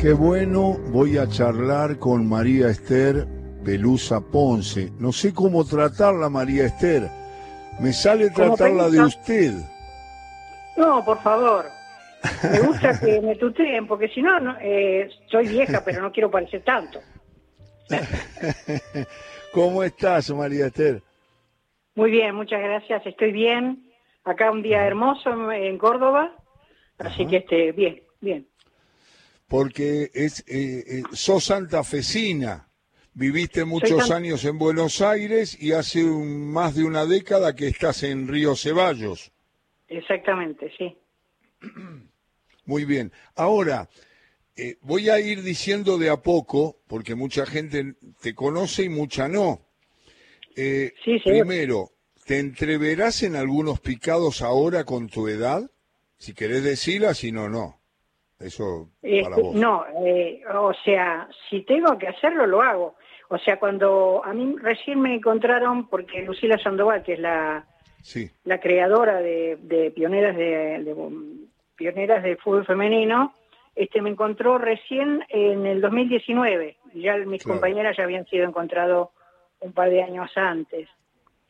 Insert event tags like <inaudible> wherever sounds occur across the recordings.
Qué bueno, voy a charlar con María Esther Pelusa Ponce. No sé cómo tratarla, María Esther. Me sale tratarla de usted. No, por favor. Me gusta <laughs> que me tuteen, porque si no, no eh, soy vieja, pero no quiero parecer tanto. <laughs> ¿Cómo estás, María Esther? Muy bien, muchas gracias. Estoy bien. Acá un día hermoso en Córdoba, así que este, bien, bien. Porque es, eh, eh, sos santafesina, viviste muchos años en Buenos Aires y hace más de una década que estás en Río Ceballos. Exactamente, sí. Muy bien. Ahora, eh, voy a ir diciendo de a poco, porque mucha gente te conoce y mucha no. sí, sí. Primero, ¿Te entreverás en algunos picados ahora con tu edad? Si querés decirla, si no, no. Eso para este, vos. No, eh, o sea, si tengo que hacerlo, lo hago. O sea, cuando a mí recién me encontraron, porque Lucila Sandoval, que es la, la creadora de, pioneras de, pioneras del fútbol femenino, este me encontró recién en el 2019. Ya mis compañeras ya habían sido encontrados un par de años antes.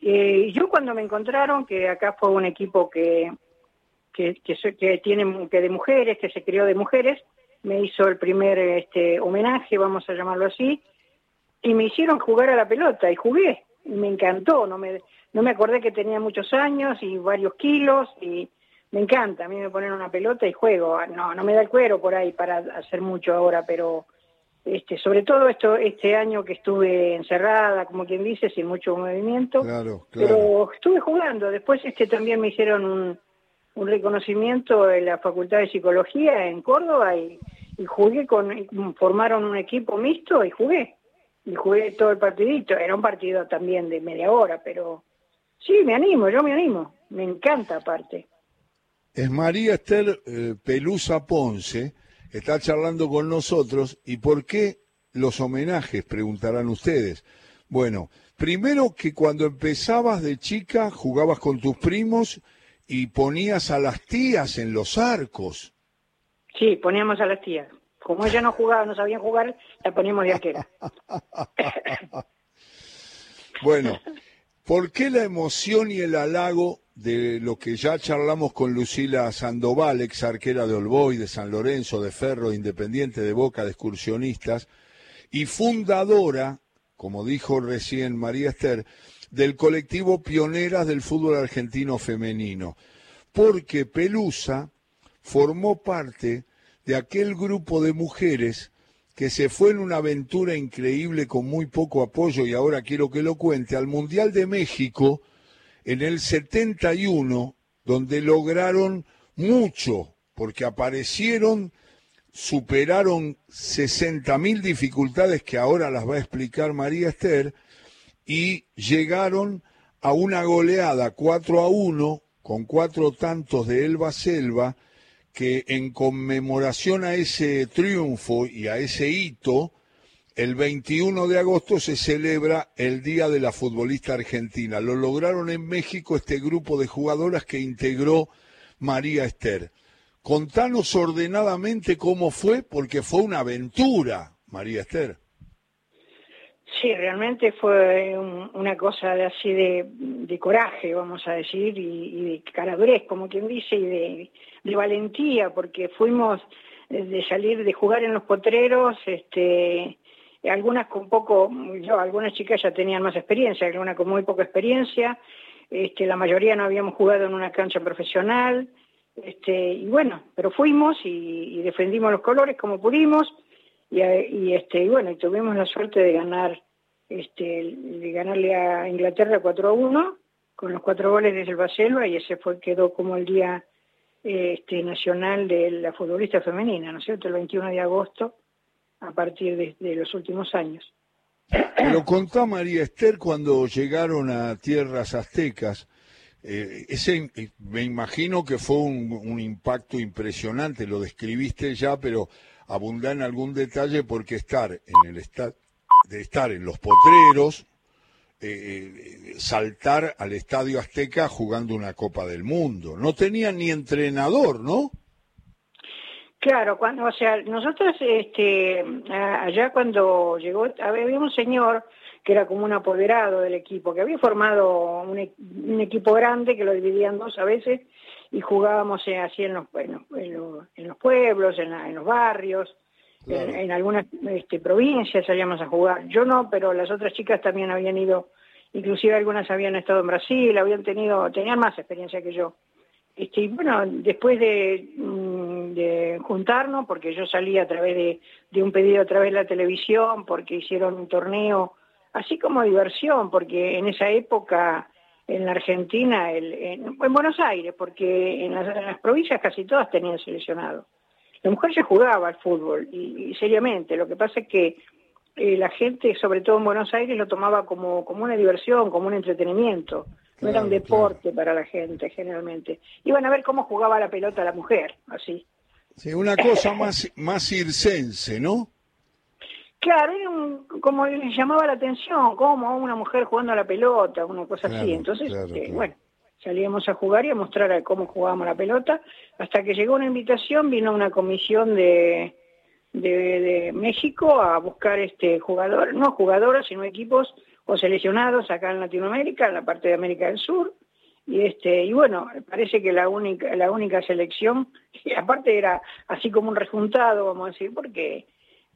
Eh, yo cuando me encontraron, que acá fue un equipo que, que, que, tiene que de mujeres, que se crió de mujeres, me hizo el primer este, homenaje, vamos a llamarlo así, y me hicieron jugar a la pelota y jugué, y me encantó, no me, no me acordé que tenía muchos años y varios kilos, y me encanta, a mí me ponen una pelota y juego, no, no me da el cuero por ahí para hacer mucho ahora, pero este, sobre todo esto este año que estuve encerrada, como quien dice, sin mucho movimiento, pero estuve jugando. Después este también me hicieron un, un reconocimiento en la Facultad de Psicología en Córdoba y, jugué con, formaron un equipo mixto y jugué. Y jugué todo el partidito. Era un partido también de media hora, pero sí, me animo, yo me animo. Me encanta aparte. Es María Esther eh, Pelusa Ponce está charlando con nosotros. ¿Y por qué los homenajes? Preguntarán ustedes. Bueno, primero que cuando empezabas de chica jugabas con tus primos y ponías a las tías en los arcos. Sí, poníamos a las tías. Como ella no jugaba, no sabían jugar, la poníamos de arquera. <laughs> bueno, ¿por qué la emoción y el halago de lo que ya charlamos con Lucila Sandoval, ex arquera de Olboy, de San Lorenzo, de Ferro, Independiente de Boca, de excursionistas, y fundadora, como dijo recién María Esther, del colectivo Pioneras del Fútbol Argentino Femenino, porque Pelusa formó parte de aquel grupo de mujeres que se fue en una aventura increíble con muy poco apoyo, y ahora quiero que lo cuente, al Mundial de México, en el 71, donde lograron mucho, porque aparecieron, superaron 60.000 dificultades que ahora las va a explicar María Esther, y llegaron a una goleada 4 a 1 con cuatro tantos de Elba Selva, que en conmemoración a ese triunfo y a ese hito, el 21 de agosto se celebra el Día de la Futbolista Argentina. Lo lograron en México este grupo de jugadoras que integró María Esther. Contanos ordenadamente cómo fue, porque fue una aventura, María Esther. Sí, realmente fue una cosa de, así de, coraje, vamos a decir, y, de caradurez, como quien dice, y de, valentía, porque fuimos de salir de jugar en los potreros, este, algunas con poco, yo, algunas chicas ya tenían más experiencia, algunas con muy poca experiencia, este, la mayoría no habíamos jugado en una cancha profesional, este, y bueno, pero fuimos y, defendimos los colores como pudimos, y, y, este, y bueno, y tuvimos la suerte de ganar, este, de ganarle a Inglaterra 4 a 1, con los cuatro goles de Selva Selva, y ese fue, quedó como el día este, nacional de la futbolista femenina, ¿no es cierto?, el 21 de agosto, a partir de, los últimos años. Lo contó María Esther cuando llegaron a tierras aztecas. Eh, ese, eh, me imagino que fue un, impacto impresionante, lo describiste ya, pero abunda en algún detalle porque estar en el estado de estar en los potreros, eh, saltar al estadio azteca jugando una Copa del Mundo. No tenía ni entrenador, ¿no? Claro, cuando, o sea, nosotros, este, allá cuando llegó, había un señor que era como un apoderado del equipo, que había formado un, equipo grande que lo dividían dos a veces y jugábamos así en los, en los, pueblos, en, los barrios, en, algunas este, provincias salíamos a jugar. Yo no, pero las otras chicas también habían ido, inclusive algunas habían estado en Brasil, habían tenido, tenían más experiencia que yo. Este, y bueno, después mm, de, juntarnos, porque yo salí a través de, de, un pedido a través de la televisión, porque hicieron un torneo, así como diversión, porque en esa época en la Argentina, el, en, Buenos Aires, porque en las, provincias casi todas tenían seleccionado. La mujer ya jugaba al fútbol, y, seriamente, lo que pasa es que eh, la gente, sobre todo en Buenos Aires, lo tomaba como, como una diversión, como un entretenimiento no era un deporte para la gente generalmente. Iban a ver cómo jugaba la pelota la mujer, así. Sí, una cosa <laughs> más, más circense, ¿no? Claro, era un, como les llamaba la atención, como una mujer jugando a la pelota, una cosa así. Entonces, eh, bueno, salíamos a jugar y a mostrar cómo jugábamos la pelota, hasta que llegó una invitación, vino una comisión de, de, México a buscar este jugador, no jugadoras, sino equipos o seleccionados acá en Latinoamérica, en la parte de América del Sur, y este y bueno parece que la única la única selección <laughs> y aparte era así como un rejuntado vamos a decir porque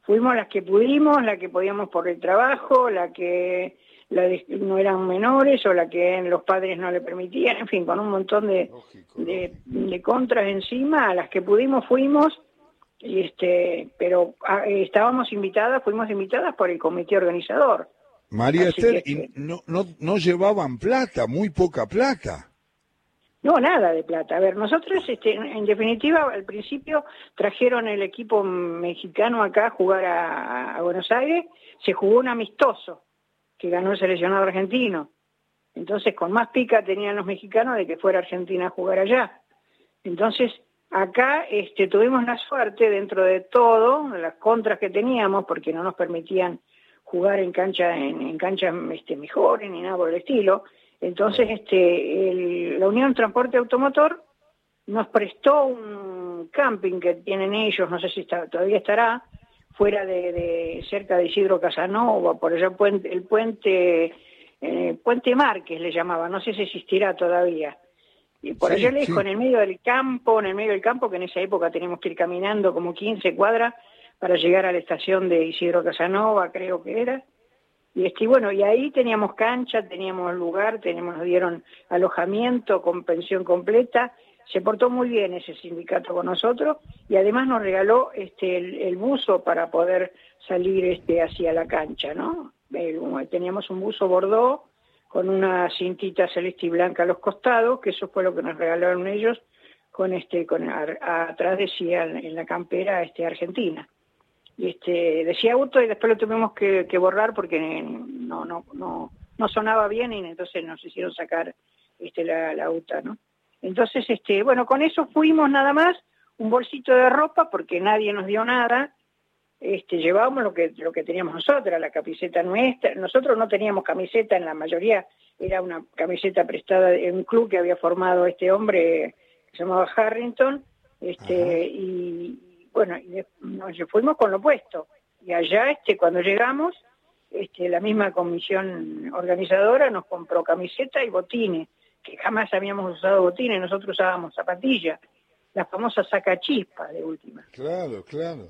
fuimos las que pudimos la que podíamos por el trabajo la que no eran menores o la que los padres no le permitían en fin con un montón de, de, contras encima a las que pudimos fuimos y este pero ah, estábamos invitadas fuimos invitadas por el comité organizador María Esther, y no, no, no llevaban plata, muy poca plata. No, nada de plata. A ver, nosotros, este, en definitiva, al principio trajeron el equipo mexicano acá a jugar a, Buenos Aires, se jugó un amistoso que ganó el seleccionado argentino. Entonces, con más pica tenían los mexicanos de que fuera Argentina a jugar allá. Entonces, acá este, tuvimos la suerte, dentro de todo, las contras que teníamos, porque no nos permitían jugar en cancha en, canchas este, mejores ni nada por el estilo. Entonces, este, la Unión Transporte Automotor nos prestó un camping que tienen ellos, no sé si todavía estará, fuera de, cerca de Isidro Casanova, por allá puente, el puente eh, Puente Márquez le llamaba, no sé si existirá todavía. Y por allá lejos, en el medio del campo, en el medio del campo, que en esa época teníamos que ir caminando como 15 cuadras, para llegar a la estación de Isidro Casanova, creo que era. Y este, bueno, y ahí teníamos cancha, teníamos lugar, teníamos, nos dieron alojamiento con pensión completa. Se portó muy bien ese sindicato con nosotros y además nos regaló este el, buzo para poder salir este hacia la cancha, ¿no? teníamos un buzo bordó con una cintita celeste y blanca a los costados, que eso fue lo que nos regalaron ellos, con este, con atrás decía en la campera este Argentina y este decía auto y después lo tuvimos que, borrar porque no no no no sonaba bien y entonces nos hicieron sacar este la, la UTA, ¿no? Entonces, este, bueno, con eso fuimos nada más, un bolsito de ropa porque nadie nos dio nada, este, llevábamos lo que, lo que teníamos nosotros, la camiseta nuestra, nosotros no teníamos camiseta, en la mayoría era una camiseta prestada de un club que había formado este hombre que se llamaba Harrington, este, y, bueno, y nos fuimos con lo opuesto. Y allá, este, cuando llegamos, este, la misma comisión organizadora nos compró camiseta y botines, que jamás habíamos usado botines, nosotros usábamos zapatillas, la famosa sacachispa de última. Claro, claro.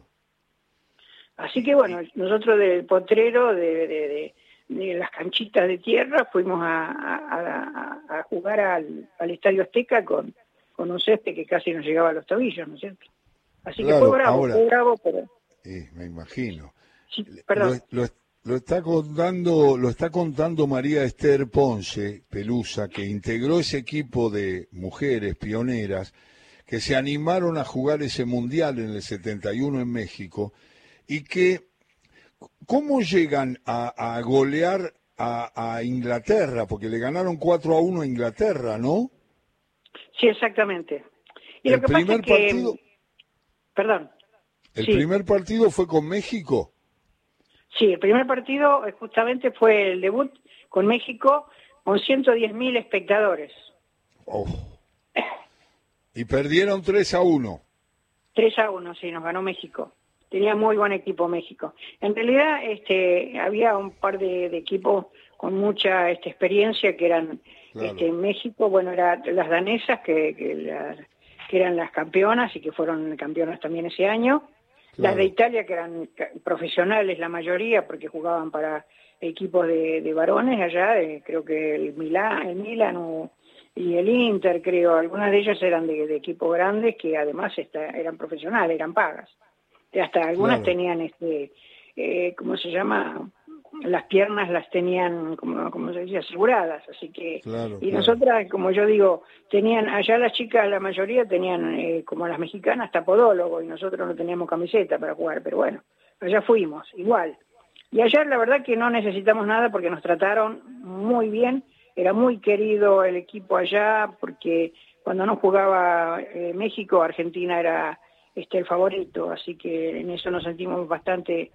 Así que bueno, nosotros del potrero, de, las canchitas de tierra, fuimos a, jugar al, Estadio Azteca con, con un césped que casi nos llegaba a los tobillos, ¿no es cierto? Así que fue bravo, fue bravo, pero... me imagino. Lo, está contando, lo está contando María Esther Ponce, Pelusa, que integró ese equipo de mujeres pioneras que se animaron a jugar ese mundial en el 71 en México y que, ¿cómo llegan a, golear a, Inglaterra? Porque le ganaron 4 a 1 a Inglaterra, ¿no? Sí, exactamente. Y el primer partido, Perdón. ¿El primer partido fue con México? Sí, el primer partido eh, justamente fue el debut con México con 110.000 espectadores. Y perdieron 3 a 1. 3 a 1, sí, nos ganó México. Tenía muy buen equipo México. En realidad este, había un par de, equipos con mucha este, experiencia que eran este, en México, bueno, eran las danesas que, que, eran las campeonas y que fueron campeonas también ese año. Las de Italia que eran profesionales la mayoría porque jugaban para equipos de, varones allá, creo que el Milán, el Milan y el Inter, creo, algunas de ellas eran de, equipos grandes que además eran profesionales, eran pagas. Hasta algunas tenían este eh, cómo se llama las piernas las tenían como, como se dice aseguradas así que y nosotras como yo digo tenían allá las chicas la mayoría tenían eh, como las mexicanas tapodólogo y nosotros no teníamos camiseta para jugar pero bueno allá fuimos igual. Y allá la verdad que no necesitamos nada porque nos trataron muy bien era muy querido el equipo allá porque cuando no jugaba eh, México Argentina era este, el favorito, así que en eso nos sentimos bastante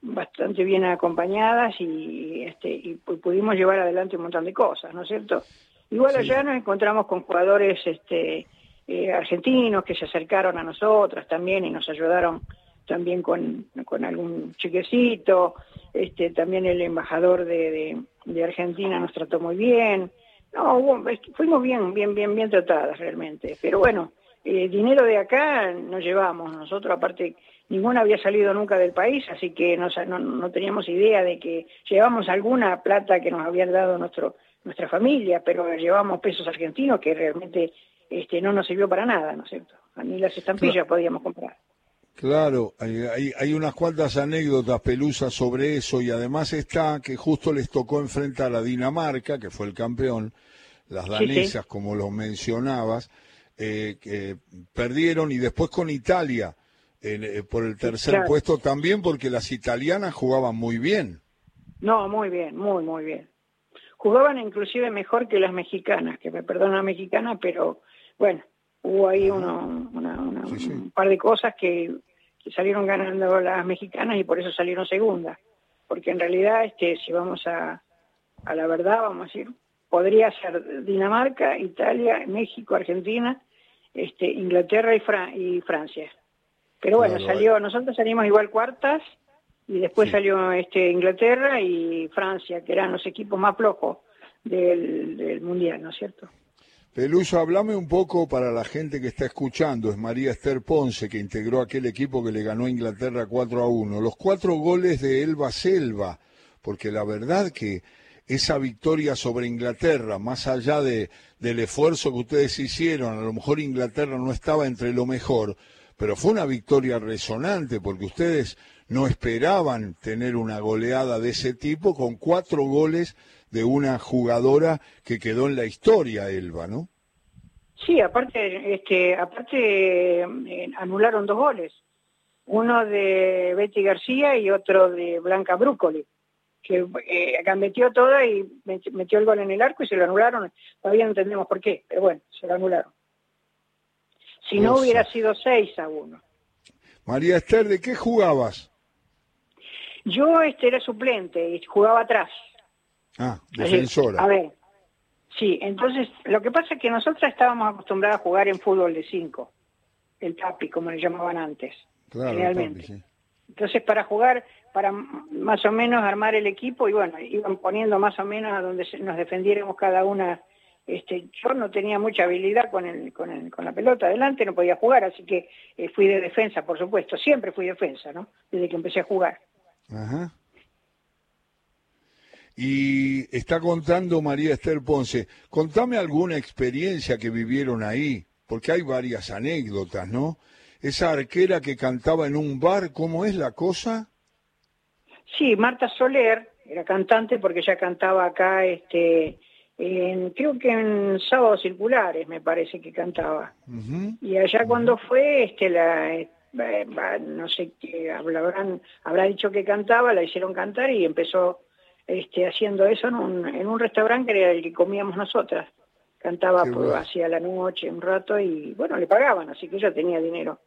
bastante bien acompañadas y, este, y pudimos llevar adelante un montón de cosas, ¿no es cierto? Igual allá nos encontramos con jugadores este, eh, argentinos que se acercaron a nosotras también y nos ayudaron también con, con algún chiquecito, este, también el embajador de, de, Argentina nos trató muy bien, no, fuimos bien, bien, bien, bien tratadas realmente, pero bueno, eh, dinero de acá no llevamos. Nosotros, aparte, ninguna había salido nunca del país, así que no, no, teníamos idea de que llevamos alguna plata que nos habían dado nuestro, nuestra familia, pero llevamos pesos argentinos que realmente este, no nos sirvió para nada, ¿no es cierto? A mí las estampillas podíamos comprar. Claro, hay, hay, unas cuantas anécdotas pelusas sobre eso y además está que justo les tocó enfrentar a Dinamarca, que fue el campeón, las danesas, como lo mencionabas, eh, que perdieron y después con Italia eh, por el tercer puesto también porque las italianas jugaban muy bien. No, muy bien, muy, muy bien. Jugaban inclusive mejor que las mexicanas, que me perdona mexicanas, pero bueno, hubo ahí uno, un par de cosas que, salieron ganando las mexicanas y por eso salieron segundas. Porque en realidad, este, si vamos a, a la verdad, vamos a decir, podría ser Dinamarca, Italia, México, Argentina este, Inglaterra y, Francia. Pero bueno, salió, nosotros salimos igual cuartas y después salió este Inglaterra y Francia, que eran los equipos más flojos del, Mundial, ¿no es cierto? Peluso, hablame un poco para la gente que está escuchando. Es María Esther Ponce, que integró aquel equipo que le ganó a Inglaterra 4 a 1. Los cuatro goles de Elba Selva, porque la verdad que esa victoria sobre Inglaterra, más allá de, del esfuerzo que ustedes hicieron, a lo mejor Inglaterra no estaba entre lo mejor, pero fue una victoria resonante porque ustedes no esperaban tener una goleada de ese tipo con cuatro goles de una jugadora que quedó en la historia, Elba, ¿no? Sí, aparte, este, aparte eh, anularon dos goles, uno de Betty García y otro de Blanca Brúcoli que eh, metió toda y metió el gol en el arco y se lo anularon. Todavía no entendemos por qué, pero bueno, se lo anularon. Si no hubiera sido 6 a 1. María Esther, ¿de qué jugabas? Yo este era suplente y jugaba atrás. Ah, defensora. a ver, sí, entonces lo que pasa es que nosotras estábamos acostumbradas a jugar en fútbol de 5, el tapi, como le llamaban antes, claro, generalmente. Entonces, para jugar para más o menos armar el equipo y bueno, iban poniendo más o menos a donde nos defendiéramos cada una. Este, yo no tenía mucha habilidad con, el, con, el, con la pelota adelante, no podía jugar, así que eh, fui de defensa, por supuesto, siempre fui defensa, ¿no? Desde que empecé a jugar. Ajá. Y está contando María Esther Ponce, contame alguna experiencia que vivieron ahí, porque hay varias anécdotas, ¿no? Esa arquera que cantaba en un bar, ¿cómo es la cosa? Sí, Marta Soler era cantante porque ya cantaba acá, este, en, creo que en Sábados Circulares me parece que cantaba. Y allá cuando fue, este, la, eh, no sé qué, habrán, habrá dicho que cantaba, la hicieron cantar y empezó este, haciendo eso en un, en un restaurante que era el que comíamos nosotras. Cantaba por, hacia la noche un rato y bueno, le pagaban, así que ella tenía dinero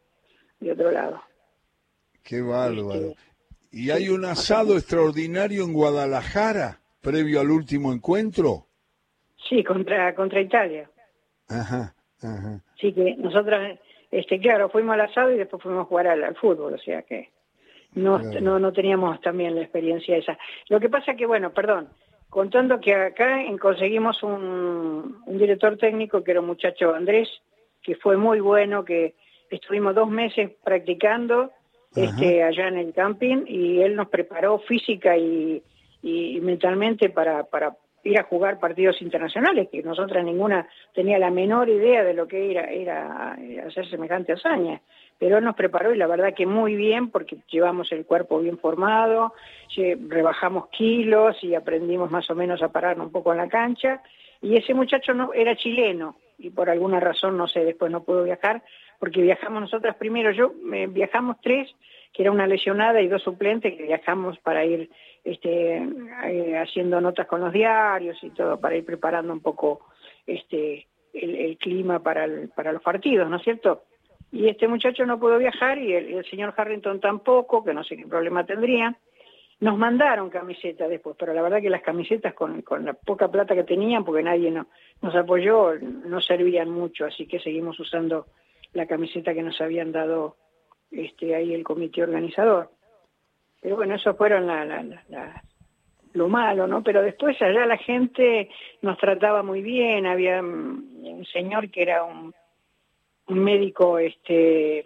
de otro lado. Qué bárbaro. Este, ¿Y hay un asado extraordinario en Guadalajara previo al último encuentro? Sí, contra, contra Italia. Ajá, ajá. Sí, que nosotras este, claro, fuimos al asado y después fuimos a jugar al, fútbol, o sea que no, no, no teníamos también la experiencia esa. Lo que pasa que, bueno, perdón, contando que acá conseguimos un, un director técnico que era un muchacho Andrés, que fue muy bueno, que estuvimos dos meses practicando este, allá en el camping y él nos preparó física y, y mentalmente para, para ir a jugar partidos internacionales, que nosotras ninguna tenía la menor idea de lo que era, era hacer semejante hazaña. Pero nos preparó y la verdad que muy bien porque llevamos el cuerpo bien formado, rebajamos kilos y aprendimos más o menos a pararnos un poco en la cancha. Y ese muchacho no era chileno y por alguna razón, no sé, después no pudo viajar, porque viajamos nosotras primero, yo viajamos tres, que era una lesionada y dos suplentes, que viajamos para ir este, eh, haciendo notas con los diarios y todo, para ir preparando un poco este, el, clima para, para los partidos, ¿no es cierto? Y este muchacho no pudo viajar y el, señor Harrington tampoco, que no sé qué problema tendría. Nos mandaron camisetas después, pero la verdad que las camisetas con, con la poca plata que tenían, porque nadie no, nos apoyó, no servían mucho, así que seguimos usando la camiseta que nos habían dado este, ahí el comité organizador. Pero bueno, eso fueron la, lo malo, ¿no? Pero después allá la gente nos trataba muy bien, había un señor que era un, un médico, este,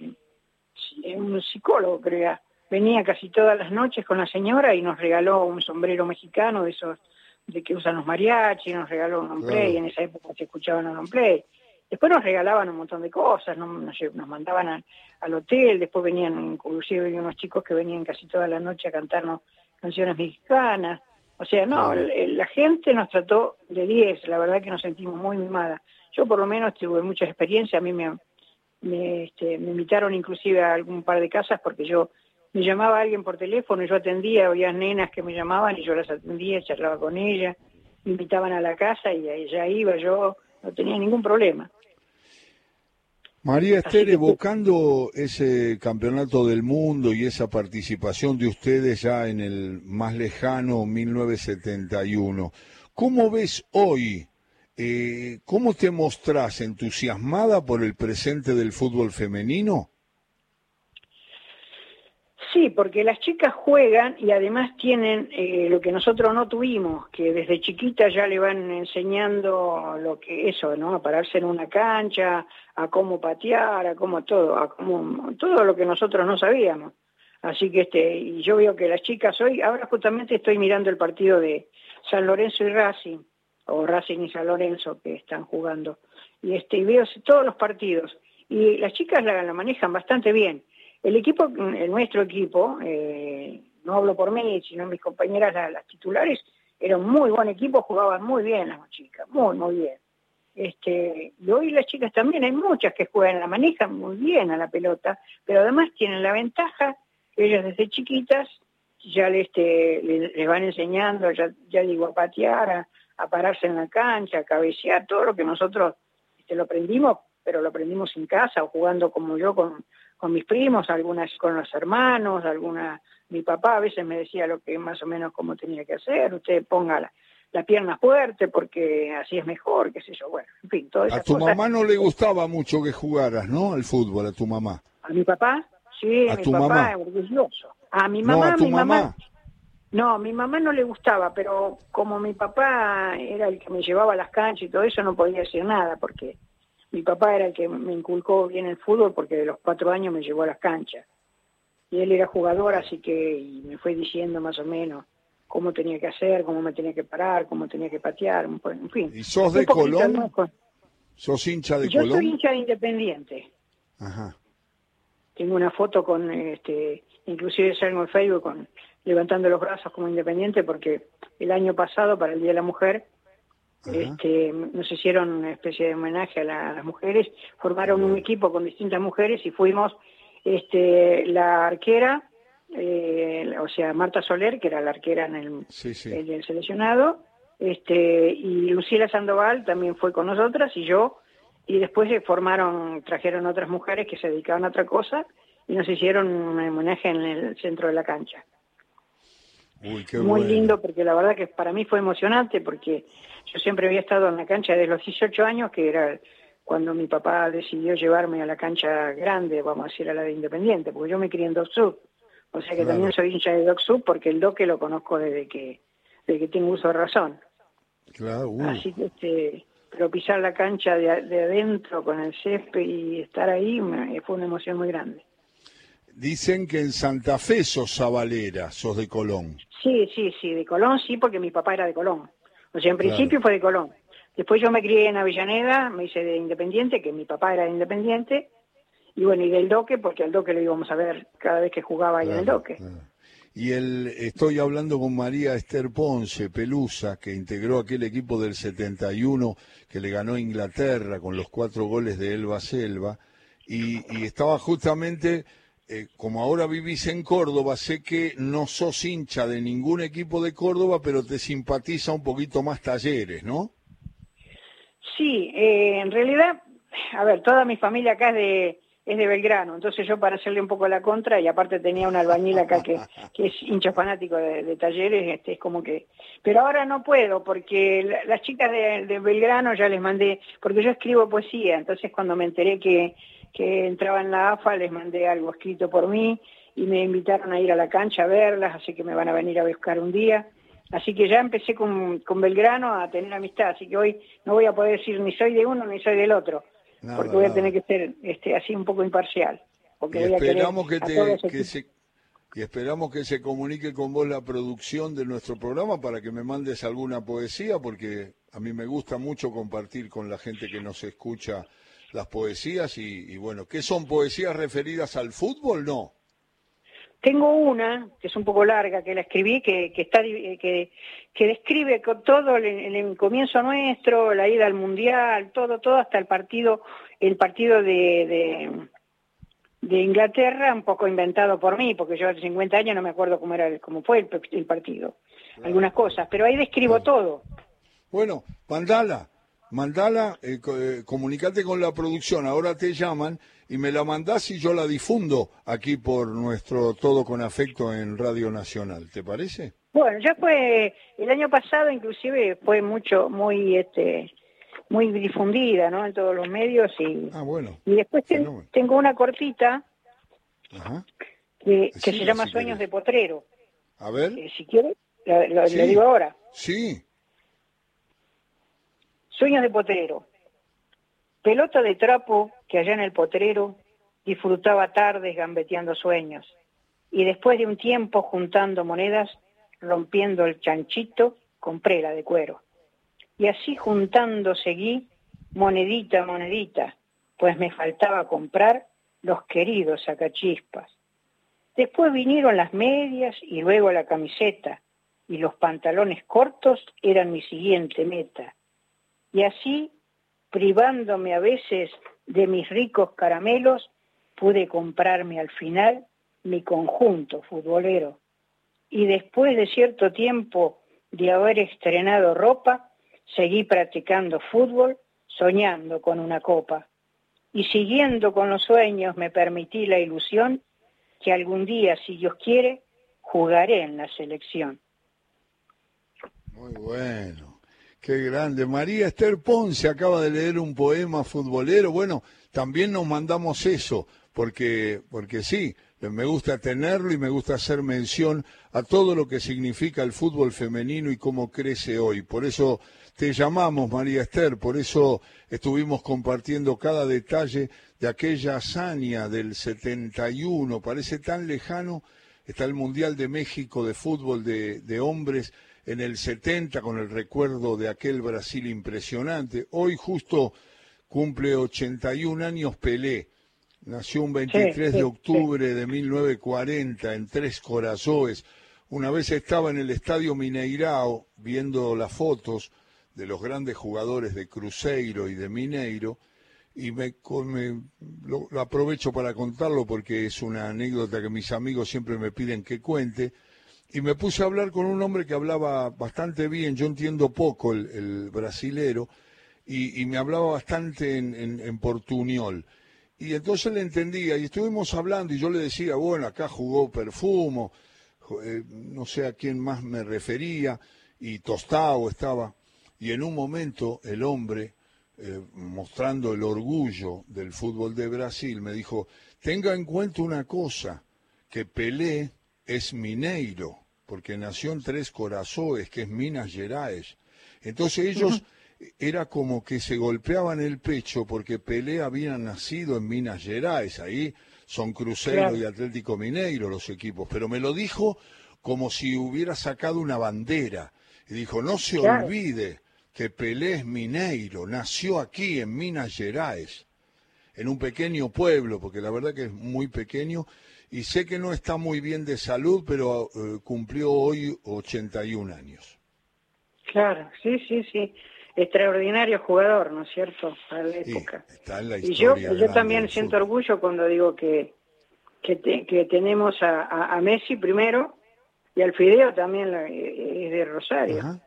un psicólogo, creo, venía casi todas las noches con la señora y nos regaló un sombrero mexicano de esos de que usan los mariachis, nos regaló un play, y en esa época se escuchaban un play. Después nos regalaban un montón de cosas, nos, nos mandaban al hotel, después venían, inclusive unos chicos que venían casi toda la noche a cantarnos canciones mexicanas. O sea, no, la gente nos trató de 10, la verdad que nos sentimos muy mimadas. Yo por lo menos tuve mucha experiencia, a mí me, me, este, me invitaron inclusive a algún par de casas porque yo me llamaba alguien por teléfono y yo atendía, había nenas que me llamaban y yo las atendía, charlaba con ellas, me invitaban a la casa y allá iba yo, no tenía ningún problema. María Esther, evocando ese campeonato del mundo y esa participación de ustedes ya en el más lejano 1971, ¿cómo ves hoy, eh, cómo te mostrás entusiasmada por el presente del fútbol femenino? Sí, porque las chicas juegan y además tienen eh, lo que nosotros no tuvimos, que desde chiquitas ya le van enseñando lo que eso, ¿no? A pararse en una cancha, a cómo patear, a cómo todo, a cómo todo lo que nosotros no sabíamos. Así que este, y yo veo que las chicas hoy, ahora justamente estoy mirando el partido de San Lorenzo y Racing, o Racing y San Lorenzo que están jugando, y este, y veo todos los partidos, y las chicas la manejan bastante bien el equipo, nuestro equipo, eh, no hablo por mí, sino mis compañeras, las, titulares, era un muy buen equipo, jugaban muy bien las chicas, muy, muy bien. Este, y hoy las chicas también, hay muchas que juegan, la manejan muy bien a la pelota, pero además tienen la ventaja que ellas desde chiquitas ya les, este, les, van enseñando, ya, ya digo, a patear, a, pararse en la cancha, a cabecear, todo lo que nosotros este, lo aprendimos, pero lo aprendimos en casa o jugando como yo con, con mis primos, algunas con los hermanos, alguna mi papá a veces me decía lo que más o menos cómo tenía que hacer, usted ponga la, pierna fuerte porque así es mejor, qué sé yo, bueno, en fin, todo A tu mamá no le gustaba mucho que jugaras, ¿no? Al fútbol, a tu mamá. ¿A mi papá? Sí, a mi tu papá mamá. orgulloso. A mi mamá, no, a mi mamá. No, mi mamá no le gustaba, pero como mi papá era el que me llevaba a las canchas y todo eso, no podía decir nada, porque mi papá era el que me inculcó bien el fútbol porque de los cuatro años me llevó a las canchas. Y él era jugador, así que me fue diciendo más o menos cómo tenía que hacer, cómo me tenía que parar, cómo tenía que patear, en fin. ¿Y sos de Colón? ¿Sos hincha de Colón? Yo soy hincha de Independiente. Ajá. Tengo una foto con, este, inclusive salgo en Facebook con, levantando los brazos como Independiente porque el año pasado, para el Día de la Mujer, este, nos hicieron una especie de homenaje a, las mujeres, formaron un equipo con distintas mujeres y fuimos este, la arquera, eh, o sea, Marta Soler, que era la arquera en el, seleccionado, este, y Lucila Sandoval también fue con nosotras y yo, y después se formaron, trajeron otras mujeres que se dedicaban a otra cosa y nos hicieron un homenaje en el centro de la cancha. Muy lindo porque la verdad que para mí fue emocionante porque yo siempre había estado en la cancha desde los 18 años, que era cuando mi papá decidió llevarme a la cancha grande, vamos a decir a la de Independiente, porque yo me crié en Doc Sud, o sea que también soy hincha de Doc Sud porque el Doque lo conozco desde que, desde que tengo uso de razón. Claro, Así que este, pero pisar la cancha de, adentro con el césped y estar ahí fue una emoción muy grande. Dicen que en Santa Fe sos sabalera, sos de Colón. Sí, sí, sí, de Colón sí, porque mi papá era de Colón. O sea, en principio fue de Colón. Después yo me crié en Avellaneda, me hice de Independiente, que mi papá era de Independiente, y bueno, y del Doque, porque al Doque lo íbamos a ver cada vez que jugaba ahí en el Doque. Y el, estoy hablando con María Esther Ponce, Pelusa, que integró aquel equipo del 71 que le ganó a Inglaterra con los cuatro goles de Elba Selva, y, estaba justamente, eh, como ahora vivís en Córdoba, sé que no sos hincha de ningún equipo de Córdoba, pero te simpatiza un poquito más Talleres, ¿no? Sí, eh, en realidad, a ver, toda mi familia acá es de, es de Belgrano, entonces yo para hacerle un poco la contra, y aparte tenía un albañil acá que, que es hincha fanático de, talleres, este es como que... Pero ahora no puedo, porque las chicas de, Belgrano ya les mandé, porque yo escribo poesía, entonces cuando me enteré que, que entraba en la AFA, les mandé algo escrito por mí, y me invitaron a ir a la cancha a verlas, así que me van a venir a buscar un día. Así que ya empecé con, con Belgrano a tener amistad, asy que hoy no voy a poder decir ni soy de uno ni soy del otro, porque voy a tener que ser este, así un poco imparcial. Porque y esperamos que, te, se, y esperamos que se comunique con vos la producción de nuestro programa para que me mandes alguna poesía, porque a mí me gusta mucho compartir con la gente que nos escucha las poesías y, y bueno, ¿qué son poesías referidas al fútbol? No. Tengo una, que es un poco larga, que la escribí, que, que, está, que, que describe todo el, el, comienzo nuestro, la ida al Mundial, todo, todo hasta el partido, el partido de, de, Inglaterra, un poco inventado por mí, porque yo hace 50 años no me acuerdo cómo, era, cómo fue el, partido, algunas cosas, pero ahí describo todo. Bueno, mandala, mandala, eh, eh, comunicate con la producción, ahora te llaman y me la mandás y yo la difundo aquí por nuestro Todo con Afecto en Radio Nacional. ¿Te parece? Bueno, ya fue el año pasado, inclusive fue mucho, muy, este, muy difundida, ¿no? En todos los medios y. Ah, bueno. Y después tengo una cortita que, se llama Sueños de Potrero. A ver. Eh, si quiere, le digo ahora. Sí. Sueños de Potrero. Pelota de trapo que allá en el potrero disfrutaba tardes gambeteando sueños, y después de un tiempo juntando monedas, rompiendo el chanchito, compré la de cuero. Y así juntando seguí, monedita, monedita, pues me faltaba comprar los queridos sacachispas. Después vinieron las medias y luego la camiseta, y los pantalones cortos eran mi siguiente meta. Y así privándome a veces de mis ricos caramelos, pude comprarme al final mi conjunto futbolero. Y después de cierto tiempo de haber estrenado ropa, seguí practicando fútbol, soñando con una copa. Y siguiendo con los sueños me permití la ilusión que algún día, si Dios quiere, jugaré en la selección. Muy bueno. Qué grande. María Esther Ponce acaba de leer un poema futbolero. Bueno, también nos mandamos eso, porque, porque sí, me gusta tenerlo y me gusta hacer mención a todo lo que significa el fútbol femenino y cómo crece hoy. Por eso te llamamos, María Esther, por eso estuvimos compartiendo cada detalle de aquella hazaña del 71. Parece tan lejano. Está el Mundial de México de fútbol de, de hombres en el 70 con el recuerdo de aquel Brasil impresionante. Hoy justo cumple 81 años Pelé. Nació un 23 de octubre de 1940 en Tres Corazoes. Una vez estaba en el estadio Mineirao viendo las fotos de los grandes jugadores de Cruzeiro y de Mineiro y me, lo, aprovecho para contarlo porque es una anécdota que mis amigos siempre me piden que cuente y me puse a hablar con un hombre que hablaba bastante bien, yo entiendo poco el, brasilero, y, me hablaba bastante en, portuñol. Y entonces le entendía, y estuvimos hablando, y yo le decía, bueno, acá jugó Perfumo, eh, no sé a quién más me refería, y Tostado estaba, y en un momento el hombre eh, mostrando el orgullo del fútbol de Brasil, me dijo, tenga en cuenta una cosa, que Pelé es mineiro, porque nació en Tres Corazones, que es Minas Gerais. Entonces ellos era como que se golpeaban el pecho porque Pelé había nacido en Minas Gerais, ahí son Cruzeiro y Atlético Mineiro los equipos, pero me lo dijo como si hubiera sacado una bandera. Y dijo, no se olvide que Pelé es mineiro, nació aquí en Minas Gerais, en un pequeño pueblo, porque la verdad que es muy pequeño, y sé que no está muy bien de salud, pero eh, cumplió hoy 81 años. Claro, sí, sí, sí. Extraordinario jugador, ¿no es cierto? Para la época. está en la y yo, yo también siento orgullo cuando digo que, que, que tenemos a, a, Messi primero y al Fideo también es de Rosario. Ajá,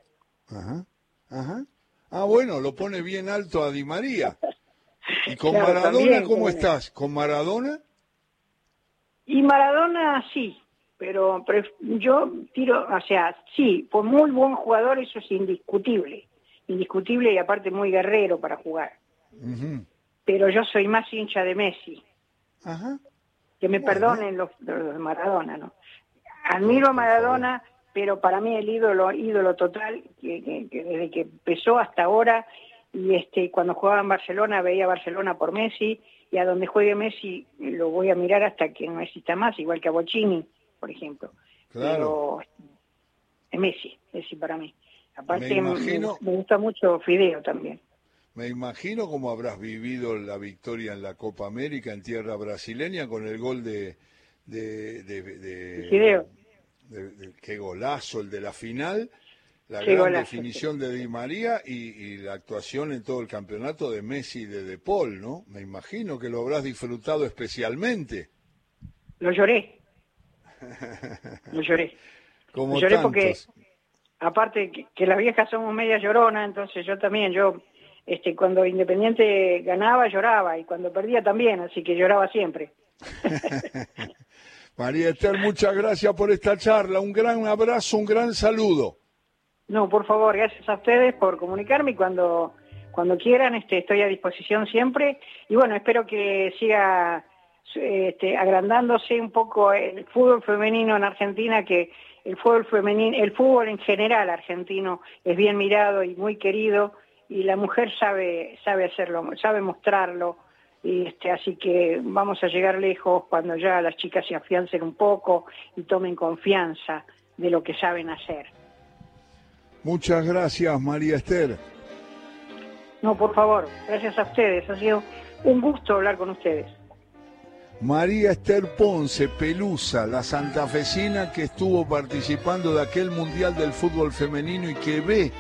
ajá. Ajá. Ah, bueno, lo pone bien alto a Di María. ¿Y con <laughs> Maradona cómo estás? ¿Con Maradona? Y Maradona sí, pero, yo tiro, o sea, sí, fue muy buen jugador, eso es indiscutible. Indiscutible y aparte muy guerrero para jugar. Pero yo soy más hincha de Messi. Ajá. Que me perdonen los, los de Maradona, ¿no? Admiro a Maradona pero para mí el ídolo, ídolo total, que, desde que empezó hasta ahora, y este cuando jugaba en Barcelona veía Barcelona por Messi, y a donde juegue Messi lo voy a mirar hasta que no exista más, igual que a Bocini, por ejemplo. Claro. Pero es Messi, Messi para mí. Aparte me, gusta mucho Fideo también. Me imagino cómo habrás vivido la victoria en la Copa América en tierra brasileña con el gol de, de, de Fideo qué golazo el de la final, la gran definición de Di María y, la actuación en todo el campeonato de Messi y de De Paul, ¿no? Me imagino que lo habrás disfrutado especialmente. Lo lloré. lo lloré. <laughs> Como lloré porque, aparte que, las viejas somos media llorona, entonces yo también, yo este, cuando Independiente ganaba lloraba y cuando perdía también, así que lloraba siempre. <laughs> María Esther, muchas gracias por esta charla. Un gran abrazo, un gran saludo. No, por favor, gracias a ustedes por comunicarme cuando, cuando quieran este, estoy a disposición siempre. Y bueno, espero que siga este, agrandándose un poco el fútbol femenino en Argentina, que el fútbol femenino, el fútbol en general argentino es bien mirado y muy querido y la mujer sabe, sabe hacerlo, sabe mostrarlo y este, así que vamos a llegar lejos cuando ya las chicas se afiancen un poco y tomen confianza de lo que saben hacer. Muchas gracias, María Esther. No, por favor, gracias a ustedes. Ha sido un gusto hablar con ustedes. María Esther Ponce, Pelusa, la santafesina que estuvo participando de aquel Mundial del Fútbol Femenino y que ve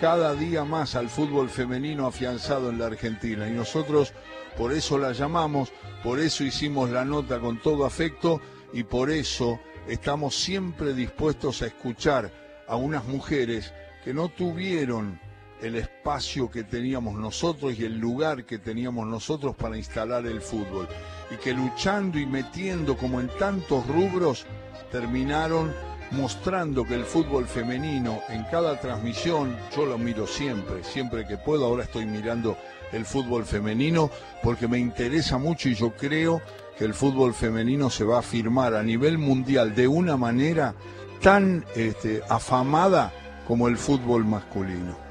cada día más al fútbol femenino afianzado en la Argentina. Y nosotros por eso la llamamos, por eso hicimos la nota con todo afecto y por eso estamos siempre dispuestos a escuchar a unas mujeres que no tuvieron el espacio que teníamos nosotros y el lugar que teníamos nosotros para instalar el fútbol. Y que luchando y metiendo como en tantos rubros terminaron mostrando que el fútbol femenino en cada transmisión, yo lo miro siempre, siempre que puedo, ahora estoy mirando el fútbol femenino porque me interesa mucho y yo creo que el fútbol femenino se va a firmar a nivel mundial de una manera tan este, afamada como el fútbol masculino.